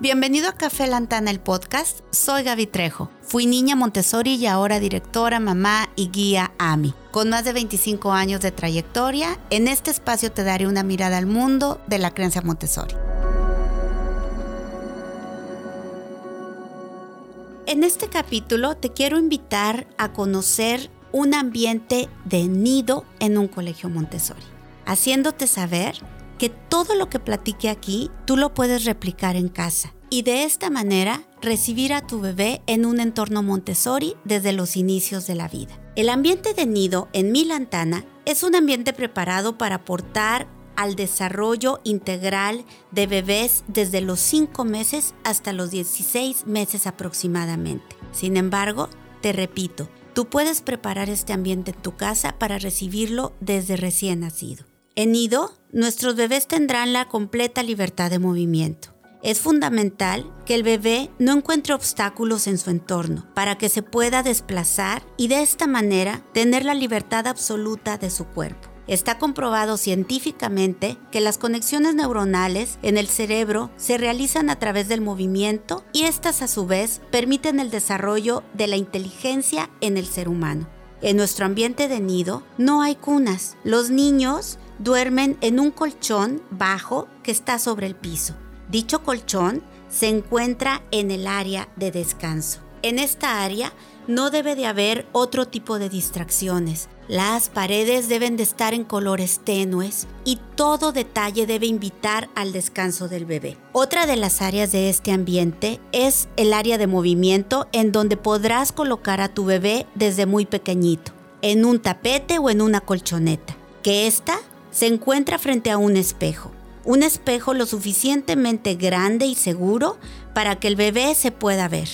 Bienvenido a Café Lantana, el podcast. Soy Gaby Trejo. Fui niña Montessori y ahora directora, mamá y guía AMI. Con más de 25 años de trayectoria, en este espacio te daré una mirada al mundo de la creencia Montessori. En este capítulo te quiero invitar a conocer un ambiente de nido en un colegio Montessori, haciéndote saber que todo lo que platique aquí tú lo puedes replicar en casa y de esta manera recibir a tu bebé en un entorno Montessori desde los inicios de la vida. El ambiente de nido en Milantana es un ambiente preparado para aportar al desarrollo integral de bebés desde los 5 meses hasta los 16 meses aproximadamente. Sin embargo, te repito, tú puedes preparar este ambiente en tu casa para recibirlo desde recién nacido. En nido, nuestros bebés tendrán la completa libertad de movimiento. Es fundamental que el bebé no encuentre obstáculos en su entorno para que se pueda desplazar y de esta manera tener la libertad absoluta de su cuerpo. Está comprobado científicamente que las conexiones neuronales en el cerebro se realizan a través del movimiento y estas a su vez permiten el desarrollo de la inteligencia en el ser humano. En nuestro ambiente de nido no hay cunas. Los niños duermen en un colchón bajo que está sobre el piso. Dicho colchón se encuentra en el área de descanso. En esta área no debe de haber otro tipo de distracciones. Las paredes deben de estar en colores tenues y todo detalle debe invitar al descanso del bebé. Otra de las áreas de este ambiente es el área de movimiento en donde podrás colocar a tu bebé desde muy pequeñito, en un tapete o en una colchoneta, que ésta se encuentra frente a un espejo un espejo lo suficientemente grande y seguro para que el bebé se pueda ver.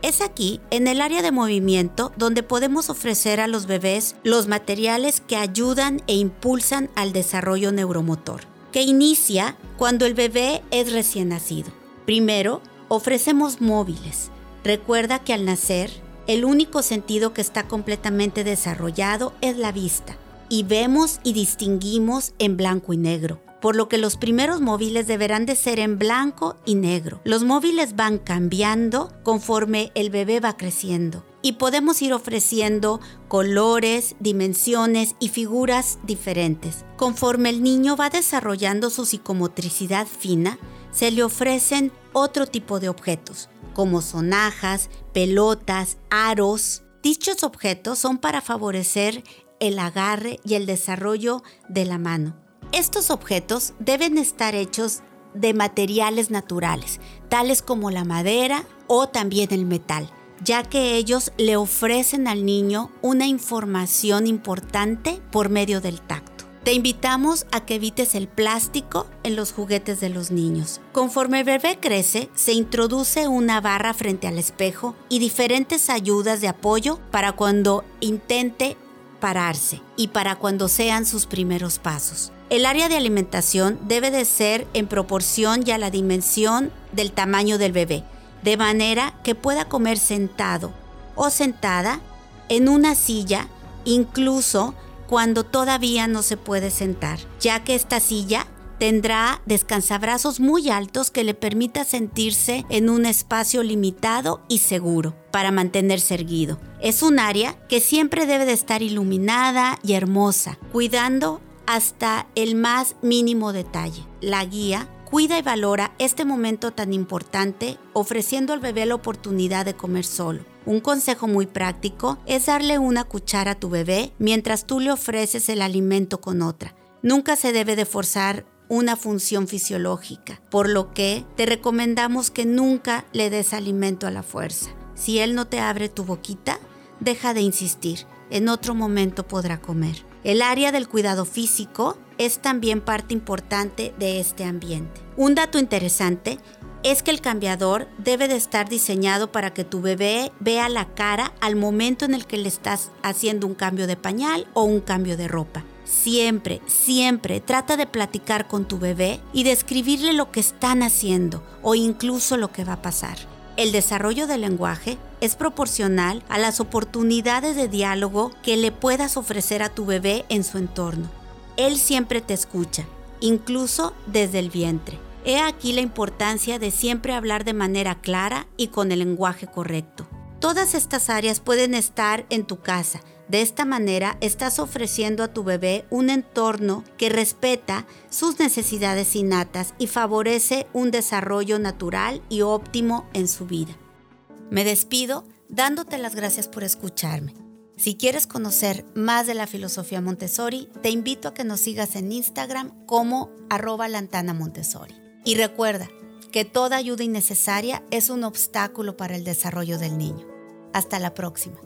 Es aquí, en el área de movimiento, donde podemos ofrecer a los bebés los materiales que ayudan e impulsan al desarrollo neuromotor, que inicia cuando el bebé es recién nacido. Primero, ofrecemos móviles. Recuerda que al nacer, el único sentido que está completamente desarrollado es la vista, y vemos y distinguimos en blanco y negro por lo que los primeros móviles deberán de ser en blanco y negro. Los móviles van cambiando conforme el bebé va creciendo y podemos ir ofreciendo colores, dimensiones y figuras diferentes. Conforme el niño va desarrollando su psicomotricidad fina, se le ofrecen otro tipo de objetos, como sonajas, pelotas, aros. Dichos objetos son para favorecer el agarre y el desarrollo de la mano. Estos objetos deben estar hechos de materiales naturales, tales como la madera o también el metal, ya que ellos le ofrecen al niño una información importante por medio del tacto. Te invitamos a que evites el plástico en los juguetes de los niños. Conforme el bebé crece, se introduce una barra frente al espejo y diferentes ayudas de apoyo para cuando intente pararse y para cuando sean sus primeros pasos. El área de alimentación debe de ser en proporción y a la dimensión del tamaño del bebé, de manera que pueda comer sentado o sentada en una silla, incluso cuando todavía no se puede sentar, ya que esta silla tendrá descansabrazos muy altos que le permita sentirse en un espacio limitado y seguro para mantenerse erguido. Es un área que siempre debe de estar iluminada y hermosa, cuidando hasta el más mínimo detalle. La guía cuida y valora este momento tan importante ofreciendo al bebé la oportunidad de comer solo. Un consejo muy práctico es darle una cuchara a tu bebé mientras tú le ofreces el alimento con otra. Nunca se debe de forzar una función fisiológica, por lo que te recomendamos que nunca le des alimento a la fuerza. Si él no te abre tu boquita, deja de insistir, en otro momento podrá comer. El área del cuidado físico es también parte importante de este ambiente. Un dato interesante es que el cambiador debe de estar diseñado para que tu bebé vea la cara al momento en el que le estás haciendo un cambio de pañal o un cambio de ropa. Siempre, siempre trata de platicar con tu bebé y describirle lo que están haciendo o incluso lo que va a pasar. El desarrollo del lenguaje es proporcional a las oportunidades de diálogo que le puedas ofrecer a tu bebé en su entorno. Él siempre te escucha, incluso desde el vientre. He aquí la importancia de siempre hablar de manera clara y con el lenguaje correcto. Todas estas áreas pueden estar en tu casa. De esta manera estás ofreciendo a tu bebé un entorno que respeta sus necesidades innatas y favorece un desarrollo natural y óptimo en su vida. Me despido dándote las gracias por escucharme. Si quieres conocer más de la filosofía Montessori, te invito a que nos sigas en Instagram como arroba lantana Montessori. Y recuerda que toda ayuda innecesaria es un obstáculo para el desarrollo del niño. Hasta la próxima.